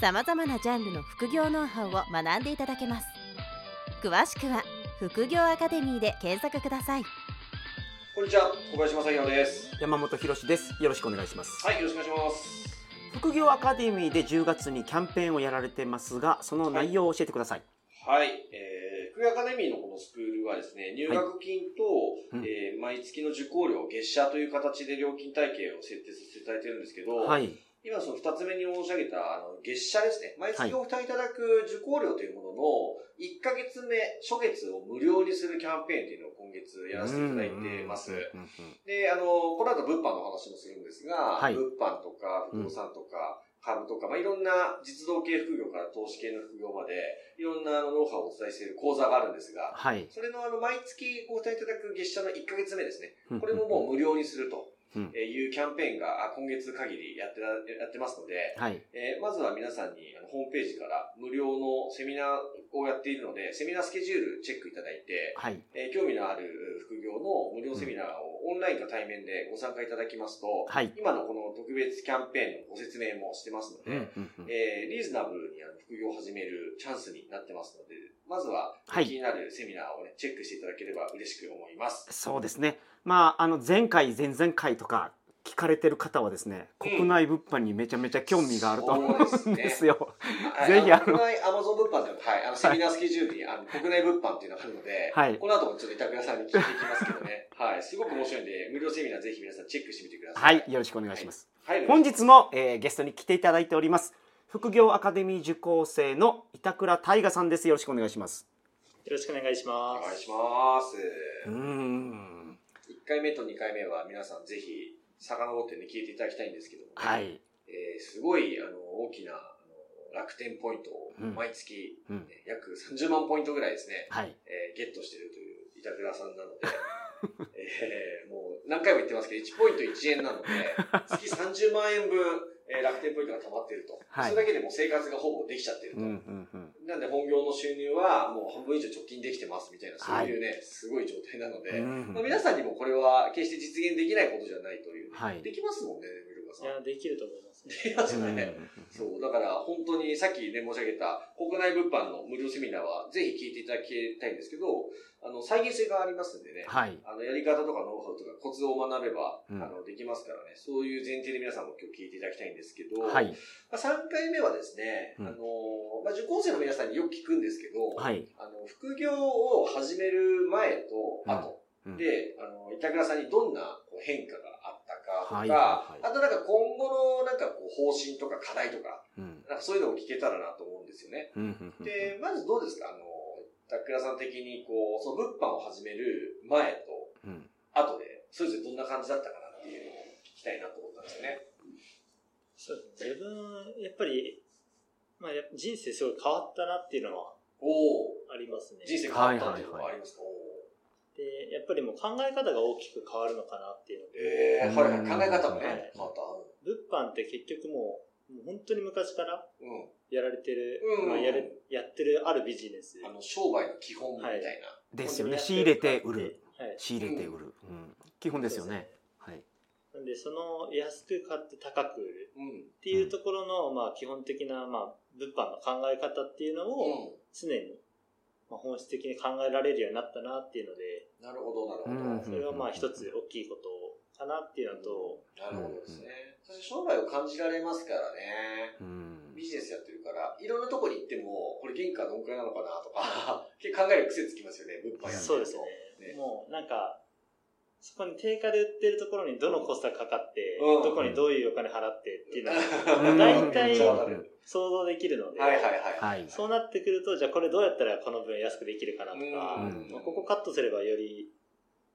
さまざまなジャンルの副業ノウハウを学んでいただけます詳しくは副業アカデミーで検索くださいこんにちは、小林正宏です。山本博です。よろしくお願いします。はい、よろしくお願いします。副業アカデミーで10月にキャンペーンをやられてますが、その内容を教えてください。はい、えー、副業アカデミーのこのスクールはですね、入学金と、うんえー毎月の受講料、月謝という形で料金体系を設定させていただいてるんですけど、はい。今その二つ目に申し上げた、あの、月謝ですね。毎月お負担いただく受講料というものの、1ヶ月目、初月を無料にするキャンペーンというのを今月やらせていただいてます。で、あの、この後物販の話もするんですが、はい物販とか不動産とか、株とか、まあ、いろんな実動系副業から投資系の副業まで、いろんなあのノウハウをお伝えしている講座があるんですが、はい。それのあの、毎月ご負担いただく月謝の1ヶ月目ですね。うんこれももう無料にするとうんいうキャンペーンがあ今月限りやってらやってますので、はい。えーまずは皆さんにあのホームページから無料のセミナーをやっているので、セミナースケジュールチェックいただいて、はい。えー興味のある副業の無料セミナーをオンラインか対面でご参加いただきますと、はい。今のこの特別キャンペーンのご説明もしてますので、うんうんうんえーリーズナブルにあの副業を始めるチャンスになってますので、まずははい気になるセミナーをね、チェックしていただければ嬉しく思います。そうですね。まあ、あの、前回、前々回とか、聞かれてる方はですね、うん国内物販にめちゃめちゃ興味があると思うんですよ。あ ぜひあの国内アマゾン物販でも、はい、あの、セミナースケジュールに、あの、国内物販っていうのがあるので、はいこの後もちょっと板倉さんに聞いていきますけどね、はい、すごく面白いんで、無料セミナーぜひ皆さんチェックしてみてくださ。はいい。よろしくお願いします。はい。本日も、えーゲストに来ていただいております。副業アカデミー受講生の板倉大我さんです。よろしくお願いします。よろしくお願いしおます。願いします。うーん。1回目と2回目は皆さんぜひ遡ってね、聞いていただきたいんですけどもね、はい。えーすごい、あの、大きな、楽天ポイントをうん毎月、うん。ね約30万ポイントぐらいですね、はい。えーゲットしているという板倉さんなので、えーもう何回も言ってますけど、1ポイント1円なので、月30万円分、えー楽天ポイントが溜まっていると。はいそれだけでもう生活がほぼできちゃってると。うんうんうん。なんで本業の収入はもう半分以上貯金できてますみたいな、そういうね、すごい状態なので、うんまあ、皆さんにもこれは決して実現できないことじゃないという。はいできますもんね、ミルカさん。いや、できると思いますますね。そう、だから本当にさっきね、申し上げた国内物販の無料セミナーはぜひ聞いていただきたいんですけど、あの、再現性がありますんでね、はい。あの、やり方とかノウハウとかコツを学べば、うんあの、できますからね、そういう前提で皆さんも今日聞いていただきたいんですけど、はい。まあ、3回目はですね、うんあの、まあ、受講生の皆さんによく聞くんですけど、はい。あの、副業を始める前と後うんで、あの、板倉さんにどんな変化がとか、はいはいはいあとなんか今後のなんかこう方針とか課題とか、うん。なんかそういうのを聞けたらなと思うんですよね。うんうんうんで、まずどうですか？あの、板倉さん的にこう、その物販を始める前とうん。後で、それぞれどんな感じだったかなっていうのを聞きたいなと思ったんですよね。そうですね自分、やっぱり、まあ、人生すごい変わったなっていうのはおおありますね。人生変わったっていうのがありますか、おーで、やっぱりもう考え方が大きく変わるのかなっていうので、ええー、はいはい、考え方もね、はい変わった。物販って結局もう、もう本当に昔からうん。やられてる、うんまあ、やるやってるあるビジネス。あの、商売の基本みたいな。ですよね。仕入れて売る。はい。仕入れて売る。うん。基本ですよね。はい。なんで、その安く買って高く売るうん。っていうところの、まあ、基本的な、まあ、物販の考え方っていうのを、う常に、まあ、本質的に考えられるようになったなっていうので、ん。なるほど、なるほど。うんそれはまあ一つ大きいことかなっていうのと、なるほどですね。そして商売を感じられますからね。うん。ビジネスやってるから、いろんなとこに行っても、これ原価どんくらいなのかなとか、結構考える癖つきますよね、物販やってると。そうですね。ねもうなんか、そこに定価で売ってるところにどのコストがかかって、うんどこにどういうお金払ってっていうのがうん大体想像できるので、はいはいはい。はい。そうなってくると、じゃあこれどうやったらこの分安くできるかなとか、うんまあここカットすればより、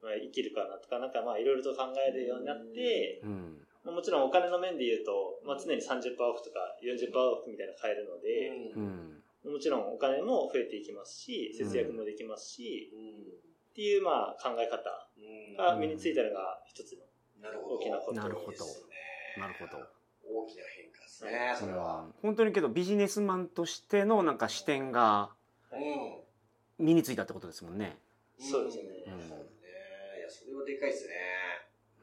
まあ、生きるかなとか、なんかまあいろいろと考えるようになって、うん。まあもちろんお金の面で言うと、まあ、常に30%オフとか40%オフみたいなの買えるので、うん。もちちろんお金も増えていきますし、節約もできますし、っていうまあ考え方が身についたのが一つの大きなことなるほどですねなるほど大きな変化ですね、それは。本当にけどビジネスマンとしてのなんか視点がうん。身についたってことですもんね。そうですねうんそうね。いや、それはでかいですね。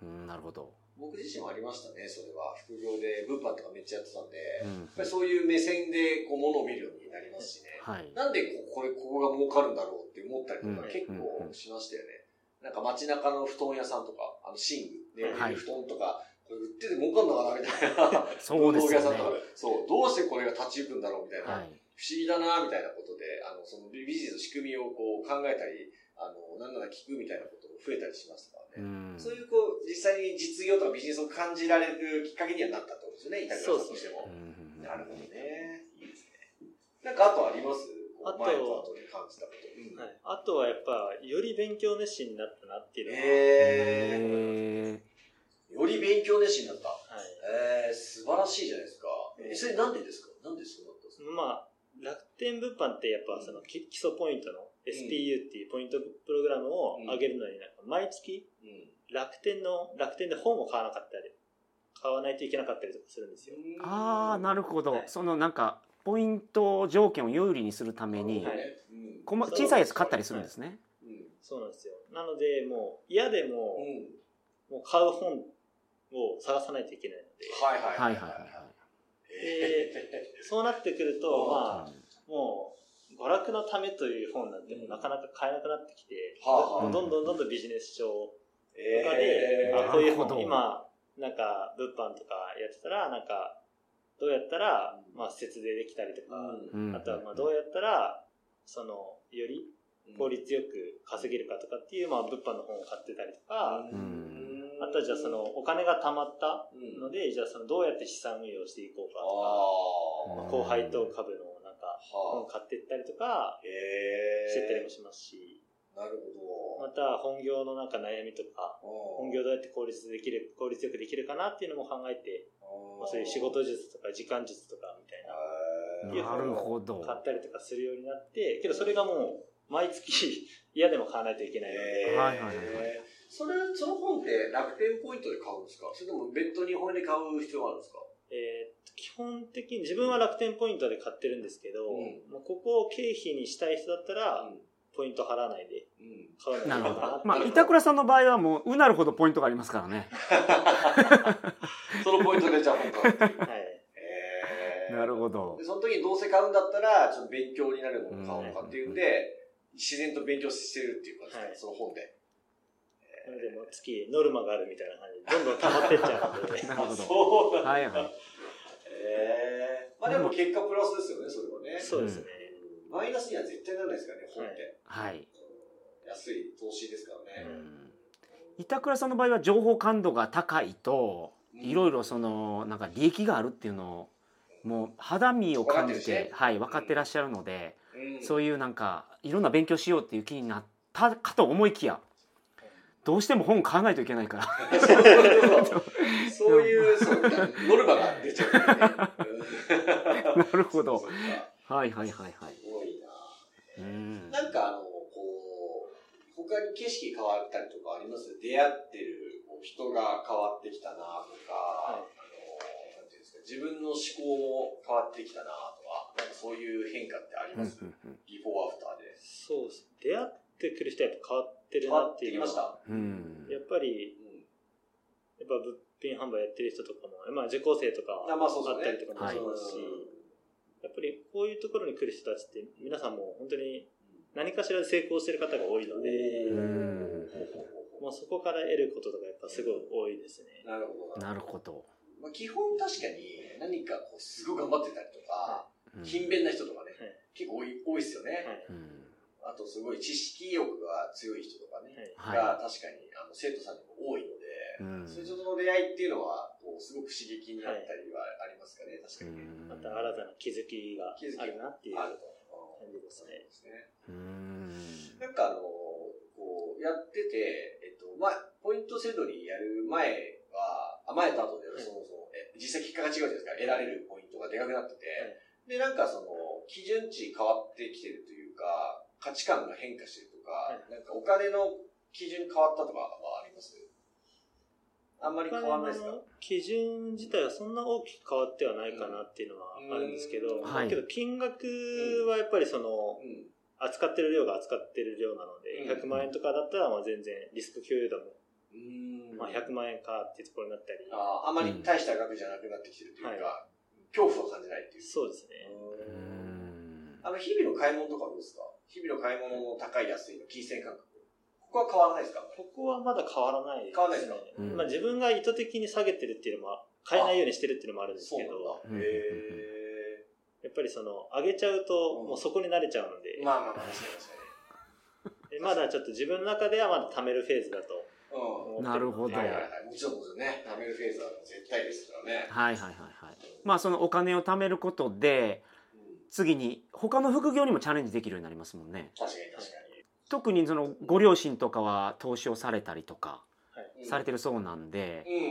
うん、なるほど。僕自身もありましたね、それは。副業で物販とかめっちゃやってたんで、うんやっぱりそういう目線でこう物を見るようになりますしね。はい。なんでここれ、ここが儲かるんだろうって思ったりとかうん結構しましたよね。なんか街中の布団屋さんとか、あの、寝具、ね、はい布団とか、これ売ってて儲かんのかなみたいな。そうですよね文房具屋さんとかでそう、どうしてこれが立ち行くんだろうみたいな。はい。不思議だなみたいなことで、あの、そのビジネスの仕組みをこう考えたり、あの、なんなら聞くみたいなことも増えたりしましたからうね。ん。そういうこう、実際に実業とかビジネスを感じられるきっかけにはなったってことですよね、イタリアさんとしても。うんなるほどね。いいですね。なんかあとあります？あとはい、あとはやっぱ、より勉強熱心になったなっていうのは、えへー、より勉強熱心になった。はい、えー、素晴らしいじゃないですか。え、それなんでですか？なんでそうなったんですか？まあ、楽天物販ってやっぱそのき基礎ポイントの SPU っていうポイントプログラムを上げるのになんか毎月うん。楽天の、楽天で本を買わなかったり、買わないといけなかったりとかするんですよ。ーああ、なるほど。はいそのなんか、ポイント条件を有利にするために小さいやつ買ったりするんですね。うん。そうなんですよ。なので、もう嫌でも、うん。もう買う本を探さないといけないので、はいはいはいはいはいはい。えそうなってくると、うんまあ、もう、娯楽のためという本なんてもうなかなか買えなくなってきて、うどんどんどんどんビジネス書とえかで、ーあこういう本、今、なんか、物販とかやってたら、なんか、どうやったら、まあ、節税できたりとか、うんあとは、まあ、どうやったら、その、より効率よく稼げるかとかっていう、まあ、物販の本を買ってたりとか、んあとはじゃあその、お金が貯まったうんので、じゃあその、どうやって資産運用していこうかとか、あまあ後輩と株の本買っていったりとか。してったりもしますし、なるほまた本業のなんか悩みとか、ど。本業どうやって効率できる、効率よくできるかなっていうのも考えて、まあ、そういう仕事術とか時間術とかみたいな、なるほど。買ったりとかするようになって、けどそれがもう、毎月 嫌でも買わないといけないので、はいはいはいそれ、その本って楽天ポイントで買うんですか？それとも別途日本で買う必要があるんですか？えー基本的に自分は楽天ポイントで買ってるんですけど、うんもうここを経費にしたい人だったら、ポイント払わないでうん。買うのいるほどいかなって。まあ、板倉さんの場合はもう、うなるほどポイントがありますからね。そのポイントでじゃあ本買うっていう。はい。へーなるほどで。その時にどうせ買うんだったら、ちょっと勉強になるものを買おうかっていうんで、自然と勉強してるっていうか、はいその本で。なので、もう月ノルマがあるみたいな感じで、どんどん溜まってっちゃうので、なるほど。そうなんだ。はいはい。へーまあでも結果プラスですよね、それはね。そうですね。マイナスには絶対ならないですからね、本って。はい。安い投資ですからうね。ん板倉さんの場合は情報感度が高いとうんいろいろそのなんか利益があるっていうのをもう肌身を感じ分かってはい分かってらっしゃるのでうんそういうなんかいろんな勉強しようっていう気になったかと思いきやどうしても本買わないといけないから そういう、そうノルマが出ちゃう。なるほどはいはいはいはいすごいな。うんなんかあの、こう、他に景色変わったりとかあります？出会ってるこう人が変わってきたなとか、あの、なんていうんですか、自分の思考も変わってきたなとか、なんかそういう変化ってありうんます、うんうんビフォーアフターで。そうです。出会ってくる人はやっぱ変わってる変なわっていうのは。た。うんやっぱり、うん。やっぱ物品販売やってる人とかも、まあ受講生とかあったりとかもしますし、やっぱりこういうところに来る人たちって皆さんも本当に何かしらで成功してる方が多いので、うんまあそこから得ることとかやっぱすごい多いですね。なるほど。なるほどまあ、基本確かに何かこうすごい頑張ってたりとか、うん勤勉な人とかね、はい結構多い多いですよね。あとすごい知識欲が強い人とかね、はいはが確かにあの生徒さんにも多いので、いうんそういう人との出会いっていうのはこうすごく刺激になったりはありますかね、確かに。うんまた新たな気づきがあるなっていうあると。感じですね。なんかあの、こうやってて、えっと、まあ、ポイントセドリやる前は、あ前と後ではいそもそも、え実際結果が違うじゃないですか。得られるポイントがでかくなってて、はいで、なんかその、基準値変わってきてるというか、価値観が変化してるとか、なんかお金の基準変わったとかはあります？あんまり変わらないですか？基準自体はそんな大きく変わってはないかなっていうのはあるんですけど、はい。けど金額はやっぱりその、うん。扱ってる量が扱ってる量なので、うん。100万円とかだったらまあ全然リスク共有度も、うん。まあ、100万円かっていうところになったり、あああまり大した額じゃなくなってきてるというか、恐怖を感じないっていう。そうですね。うん。あの、日々の買い物とかどうですか？日々の買い物の高い安いの金銭感覚。ここは変わらないですか？ここはまだ変わらないですね。変わらないですかうんまあ、自分が意図的に下げてるっていうのも、買えないようにしてるっていうのもあるんですけど。へやっぱりその、上げちゃうと、うんもうそこに慣れちゃうのでー。、まあまあまあ、確かに確かでまだちょっと自分の中ではまだ貯めるフェーズだとに。うん。なるほどはいはいはい。もちろんもちろんね、貯めるフェーズは絶対ですからね。はいはいはいはいまあそのお金を貯めることでうん次に他の副業にもチャレンジできるようになりますもんね。確かに確か特にそのご両親とかは投資をされたりとかに。されてるそうなんでうん。うんうん。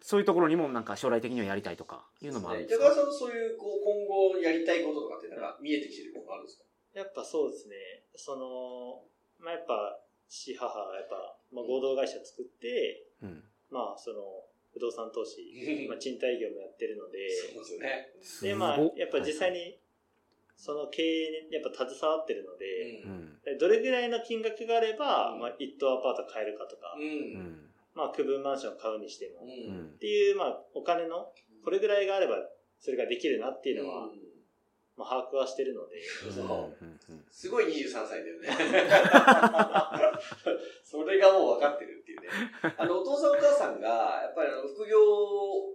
そういうところにもなんか将来的にはやりたいとかいうのもあるんですか？高橋さんのそういう、こう、今後やりたいこととかってなんか見えてきてることあるんですか？やっぱそうですね。その、まあ、やっぱ、父、母がやっぱ、まあ、合同会社作って、うん。まあ、その、不動産投資、まあ、賃貸業もやってるので、そうですよね。すで、まあやっぱ実際に、その経営にやっぱ携わってるのうで、ん。うんでどれぐらいの金額があれば、うんまあ、一棟アパート買えるかとか、う。うんんまあ、区分マンションを買うにしても、っていう、まあ、お金の、これぐらいがあれば、それができるなっていうのは、うんまあ、把握はしてるので、すごい23歳だよね。それがもう分かってるっていうね。あの、お父さんお母さんが、やっぱりあの、副業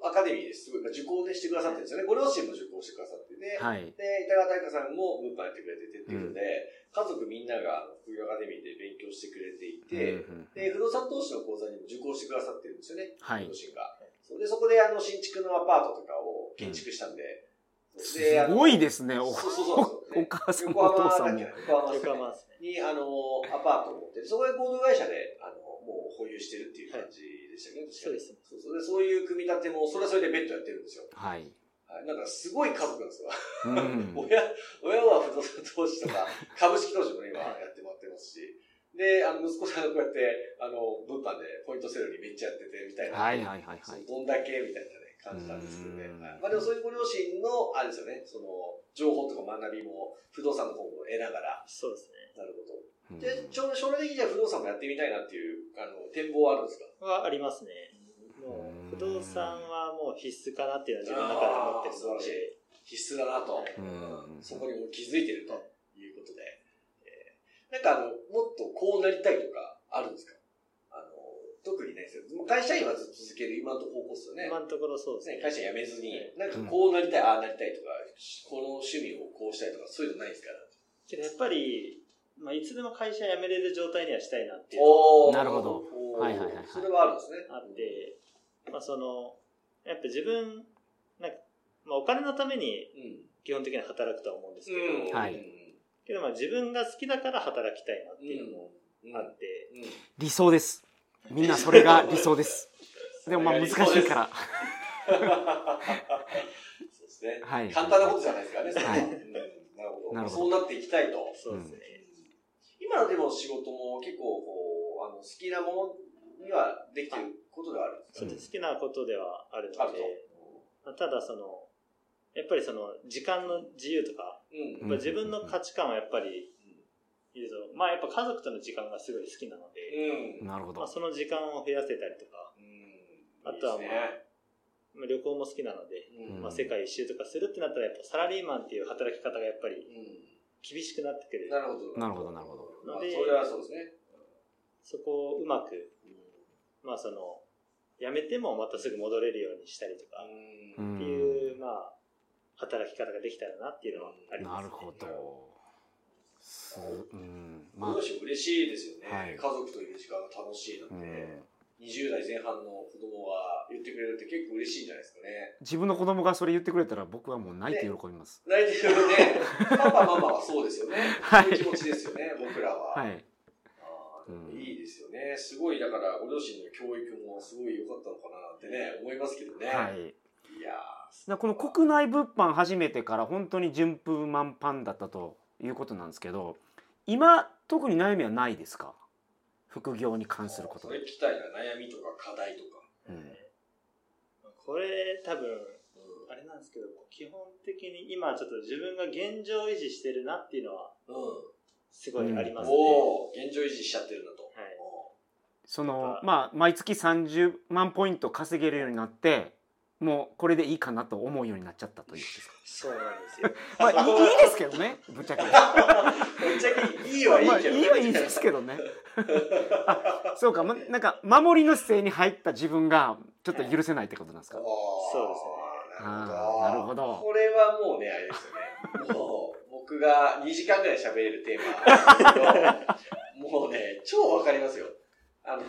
アカデミーですごい、まあ受講でしてくださってるんですよね。ご両親も受講してくださってて、はいで、板川大香さんも物販やってくれててっていうので、家族みんなが副業アカデミーで勉強してくれていて、うんうんで、不動産投資の講座にも受講してくださってるんですよね。はい両親が。で、そこであの、新築のアパートとかを建築したんで、すであのごいですね。おそうそうそう。お母さんお父さんも横浜浜ですね。に、あの、アパートを持ってて、そこで合同会社で、あの、もう保有してるっていう感じでしたけど、そうですね。そうそう。で、そういう組み立ても、それはそれで別途やってるんですよ。はい。はい、なんかすごい家族なんですよ。うん。親、親は不動産投資とか、株式投資もね、今やってもらってますし、で、あの、息子さんがこうやって、あの、物販でポイントセルにめっちゃやってて、みたいな。はいはいはいはい。そうどんだけみたいなね、感じなんですけどね。まあでもそういうご両親の、あれですよね、その、情報とか学びも、不動産の方も得ながら、そうですね。なるほど。うん。で、ちょ将来的には不動産もやってみたいなっていう、あの、展望はあるんですか？はありますね。もう、不動産はもう必須かなっていうのは自分の中で思ってる素晴らしで、必須だなと。うんそこにも気づいてるということで。えー。なんかあの、もっとこうなりたいとかあるんですか？特にないですよ。もう会社員はずっと続ける今の方向ですよね。今のところそうですね。ね会社辞めずにはい、なんかこうなりたい、ああなりたいとか、この趣味をこうしたいとか、そういうのないですから。けどやっぱり、まあ、いつでも会社辞めれる状態にはしたいなっていう。なるほど。はいはいはいはい。それはあるんですね。があって、まあその、やっぱ自分、なんか、まあお金のためにうん。基本的には働くとは思うんですけど、うん。はい。けどまあ自分が好きだから働きたいなっていうのもうん。あって、うん。理想ですみんなそれが理想ですでもまあ難しいからそうですね。はい簡単なことじゃないですからね、ははいうんなるほど。なるほどそうなっていきたいと。そうですね。今のでも仕事も結構こう、あの、好きなものにはできてることではあるんですそうです好きなことではあるの。で、まあただその、やっぱりその時間の自由とか、うん。やっぱ自分の価値観はやっぱり、いると、まあやっぱ家族との時間がすごい好きなので、うん。なるほど。まあその時間を増やせたりとか、あとはまあまあ旅行も好きなので、うん。まあ世界一周とかするってなったらやっぱサラリーマンっていう働き方がやっぱりうん。厳しくなってくる。なるほど。なるほどなるほど。まあのでそれはそうですね。そこをうまく、まあその、辞めてもまたすぐ戻れるようにしたりとか、うん。っていう、まあ、働き方ができたらなっていうのはあります、なるほどすうん。まあ、まあ嬉しいですよね、はい。家族といる時間が楽しいなんて、うん。20代前半の子供が言ってくれるって結構嬉しいんじゃないですかね。自分の子供がそれ言ってくれたら僕はもう泣いて喜びます。泣いてるよね。パパ、ママはそうですよね。はい。そういう気持ちですよね、僕らは。はい。うんいいですよね。すごい、だから、ご両親の教育もすごい良かったのかななんてね、思いますけどね。はい。いやだこの国内物販始めてから本当に順風満帆だったということなんですけど今特に悩みはないですか？副業に関すること。それ聞きたいな悩みとか課題とか、うん。これ多分あれなんですけど基本的に今ちょっと自分が現状維持してるなっていうのはうんすごいありますね、おお現状維持しちゃってるんだと、はい。そのまあ毎月30万ポイント稼げるようになってもうこれでいいかなと思うようになっちゃったということですか？そうなんですよ。まあいいいいですけどねぶっちゃけ。ぶっちゃけいいはいいけど、まあ、いいはいいですけどね。あそうか、ま、なんか守りの姿勢に入った自分がちょっと許せないってことなんですか、そうですね。なるほどあーなるほど。これはもうねあれですよね。もう僕が2時間ぐらい喋れるテーマなんですけどもうね超わかりますよ。あの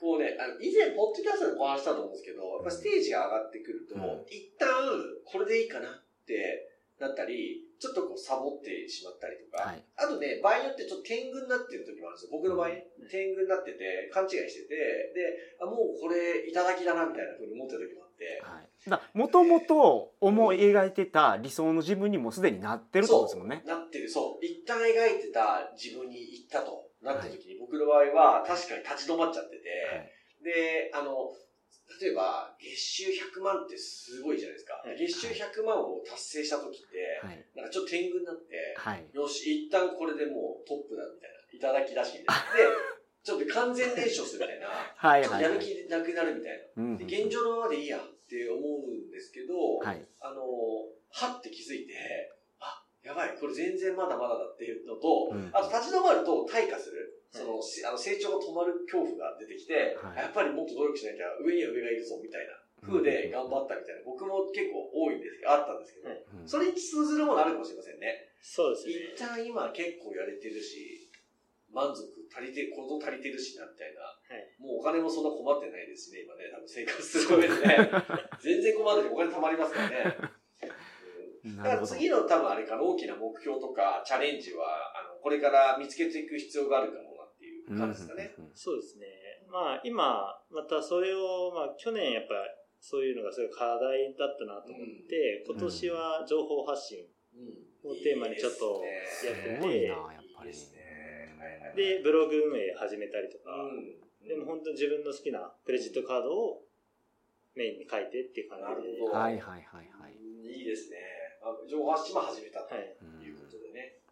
こうねあの以前ポッドキャストでお話したと思うんですけどやっぱステージが上がってくると、うん。一旦これでいいかなってなったりちょっとこうサボってしまったりとか、はい。あとね、場合によってちょっと天狗になってる時もあるんですよ。僕の場合ね、天狗になってて、勘違いしてて、で、あもうこれ、いただきだな、みたいな風に思ってる時もあって、はい、だもともと思い描いてた理想の自分にもすでになってるってことですもんね。なってる、そう。一旦描いてた自分に行ったとなった時に、僕の場合は確かに立ち止まっちゃってて、はい。で、あの、例えば、月収100万ってすごいじゃないですか。はい。月収100万を達成した時って、はい。なんかちょっと天狗になって、はい。よし、一旦これでもうトップだみたいな、いただきだしみたいな。で、ちょっと完全燃焼するみたいな、はいはいはい。やる気なくなるみたいな。うんで現状のままでいいやって思うんですけど、はい。あの、はって気づいて、あ、やばい、これ全然まだまだだっていうのと、うんあと立ち止まると退化する。その、しあの成長が止まる恐怖が出てきて、はいやっぱりもっと努力しなきゃ上には上がいるぞみたいな風で頑張ったみたいな、僕も結構多いんですけど、あったんですけど、はいうんそれに通ずるものあるかもしれませんね。そうですね一旦今結構やれてるし、満足足りて、こと足りてるしな、みたいな。はいもうお金もそんな困ってないですしね、今ね、多分生活する上でね。全然困っててお金貯まりますからね。うんだから次の多分あれかな、大きな目標とかチャレンジは、あの、これから見つけていく必要があるかもなっていう感じですかね。うんうんうんそうですねまあ今またそれを、まあ、去年やっぱそういうのがすごい課題だったなと思って、今年は情報発信うんをテーマにちょっとやっててすごいなやっぱりいいですね。でブログ運営始めたりとか、うん。でも本当に自分の好きなクレジットカードをメインに書いてっていう感じでなるほどはいはいはいはいいいですね。あ情報発信も始めたと。はいうことでね。うん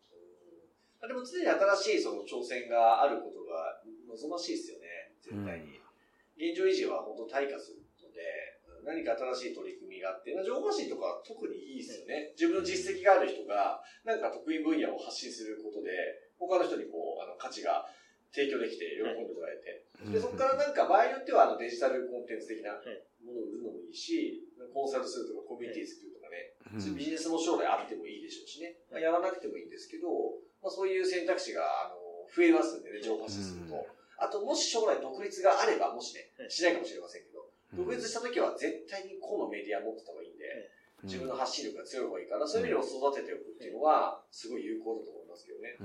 でも常に新しいその挑戦があることが望ましいですよね、絶対に。現状維持は本当退化するので、何か新しい取り組みがあって、まあ情報発信とか特にいいですよね。自分の実績がある人が、なんか得意分野を発信することで、他の人にこう、あの、価値が提供できて喜んでもらえて、で、そこからなんか場合によってはあのデジタルコンテンツ的なものを売るのもいいし、コンサルするとかコミュニティ作るとかね、うんビジネスも将来あってもいいでしょうしね、まあ、やらなくてもいいんですけど、まあ、そういう選択肢があの増えますんでね、情報発信すると。うんあと、もし将来独立があれば、もしねは、い。しないかもしれませんけど、うん。独立した時は絶対に個のメディア持ってた方がいいんで、うん自分の発信力が強い方がいいから、そういう意味でも育てておくっていうのは、すごい有効だと思いますけどね。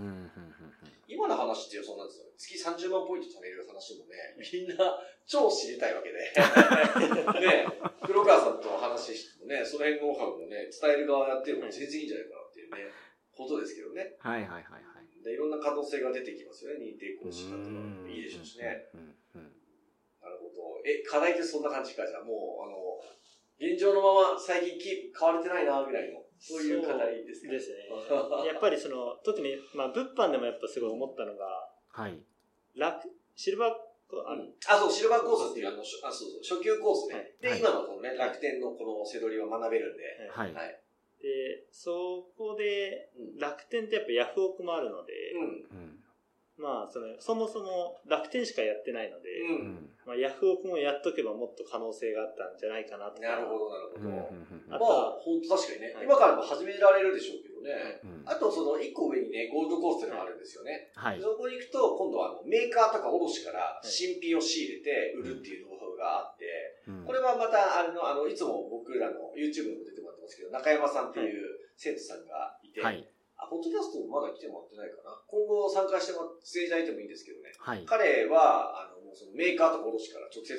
今の話ってそうなんですよ。月30万ポイント貯める話もね、みんな超知りたいわけで。ね、黒川さんとお話ししてもね、その辺のノウハウもね、伝える側やってるのも全然いいんじゃないかなっていうね、ことですけどね。はいはいはいはい。でいろんな可能性が出てきますよね、認定講師だとかも。いいでしょうしね。なるほど。え、課題ってそんな感じか、じゃあもう、あの、現状のまま最近キープ変われてないな、ぐらいの、そういう課題ですか？ですね やっぱりその特に、まあ、物販でもやっぱすごい思ったのがはい楽シルバーあのあ、そう、シルバーコースっていう、あの、しょあそうそう、初級コースね。はいで、はい今のこのね、楽天のこのセドリは学べるんで。はいはい。でそこでうん。楽天ってやっぱヤフオクもあるので、うん。うんまあそのそもそも楽天しかやってないので、う。うん。んまあ、ヤフオクもやっとけばもっと可能性があったんじゃないかなとか。なるほど、なるほど。うん。うんまあ本当確かにね、はい。今からも始められるでしょうけどね。うん。あと、その、一個上にね、ゴールドコースっていうのがあるんですよね。はい。そこに行くと、今度はあのメーカーとか卸から新品を仕入れて売るっていうノウハウがあって、うん。これはまた、あの、あの、いつも僕らの YouTube にも出てもらってますけど、中山さんっていう生徒さんがいて、はい。あ、ポッドキャストもまだ来てもらってないかな。今後参加してもらって、出演いただいてもいいんですけどね。はい彼は、あの、もうそのメーカーとか卸から直接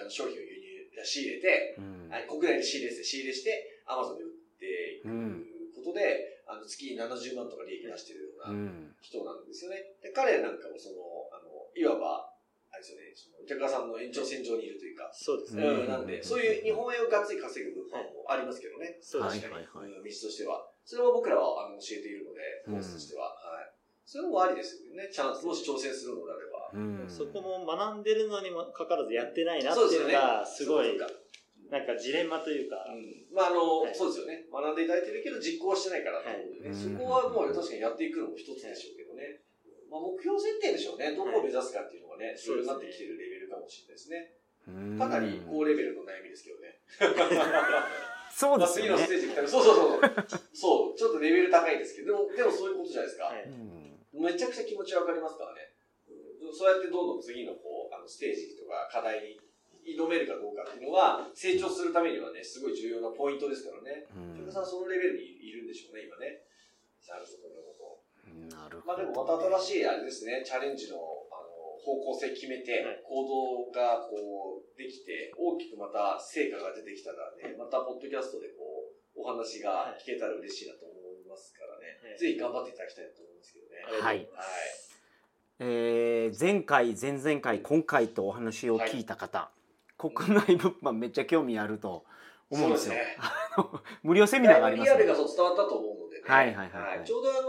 あの商品を輸入、仕入れて、うんはい、国内で仕入れして、仕入れして、アマゾンで売っていくことで、あの月に70万とか利益出してるような人なんですよね。で彼なんかもその、あの、いわば、あれですよね、その板倉さんの延長線上にいるというか、そうですね。うん、なんで、そういう日本円をがっつり稼ぐ部分もありますけどね。そう確かに、はいはいはい、道としては。それを僕らはあの教えているので、コースとしては。はい。それもありですよね。チャンス、もし挑戦するのであれば。うん、そこも学んでるのにもかかわらずやってないなっていうのが、すごい、なんかジレンマというか。うん、まああの、はい、そうですよね。学んでいただいてるけど実行はしてないからと思うんでね、はい、そこはもう確かにやっていくのも一つでしょうけどね。まあ目標設定でしょうね。どこを目指すかっていうのがね、そういうなってきてるレベルかもしれないですね。かなり高レベルの悩みですけどね。そうですね。次のステージ来たら、そうそうそう。そう、ちょっとレベル高いですけど、でも、でもそういうことじゃないですか。はい、めちゃくちゃ気持ちわかりますからね。そうやってどんどん次のこう、あの、ステージとか課題に挑めるかどうかっていうのは、成長するためにはね、すごい重要なポイントですからね。うん。さんそのレベルにいるんでしょうね、今ね。なるほど、なるほど。まあでもまた新しいあれですね、チャレンジの方向性決めて、行動がこう、できて、大きくまた成果が出てきたらね、またポッドキャストでこう、お話が聞けたら嬉しいなと思いますからね、はい、ぜひ頑張っていただきたいと思いますけどね。はい。はい。えー、前回、前々回、今回とお話を聞いた方、はい、国内物販めっちゃ興味あると思うんですよ。すね、無料セミナーがあります、ね。リアルがそう伝わったと思うのでね。はいはいはい、はい、ちょうどあの、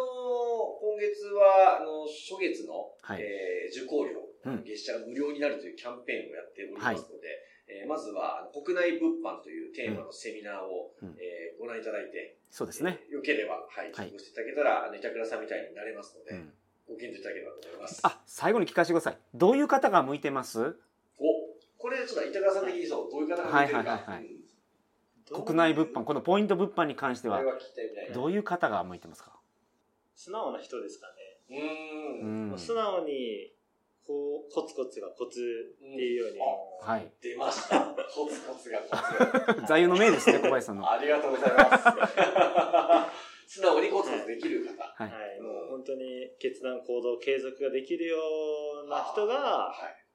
今月は、あの、初月の、はい、えー、受講料月謝が無料になるというキャンペーンをやっておりますので、はい、えー、まずは国内物販というテーマのセミナーを、うん、えー、ご覧いただいて、そうですね。えー、よければ、はい、受講していただけたら、あの、板倉さんみたいになれますので、うん、ご検討いただければと思います。あ、最後に聞かせてください。どういう方が向いてます？お、これちょっと板倉さん的にそう、どういう方が向いてるか。はいはいはい、国内物販、このポイント物販に関しては、どういう方が向いてますか？素直な人ですかね。うん。素直にこう、コツコツがコツっていうように。はい。出ました。コツコツがコツ。座右の銘ですね、小林さんの。ありがとうございます。素直にコツコツできる方。はい。はい、もう本当に決断行動継続ができるような人が、はい。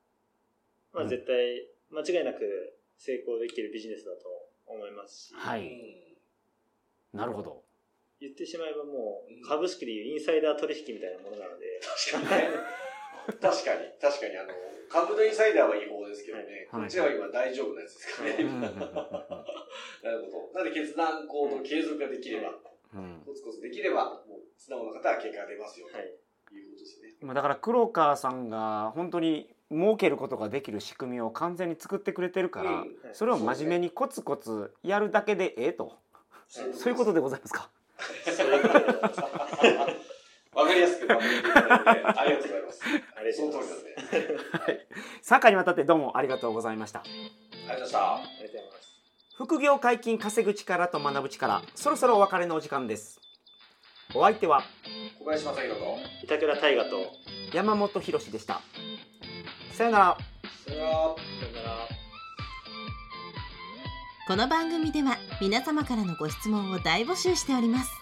まあ絶対、間違いなく成功できるビジネスだと思いますし。はい。なるほど。言ってしまえばもう、株式でいうインサイダー取引みたいなものなので。確かにね。確かに、確かに、あの、株のインサイダーは違法ですけどね、はい、こっちは今大丈夫なやつですからね。なるほど。なんで決断行動継続ができれば、うん、コツコツできれば、もう素直な方は結果が出ますよ、ということですね。今だから黒川さんが本当に儲けることができる仕組みを完全に作ってくれてるから、うん、それを真面目にコツコツやるだけでええと。そういうことでございますか？わかりやすくまとめていただいて、ありがとうございます。ありその通りなんで。はい。3回にわたってどうもありがとうございました。ありがとうございました。ありがとうございます。副業解禁稼ぐ力と学ぶ力、そろそろお別れのお時間です。お相手は小林正弘と板倉大河と山本博でした。さよなら。さよなら。さよなら。この番組では皆様からのご質問を大募集しております。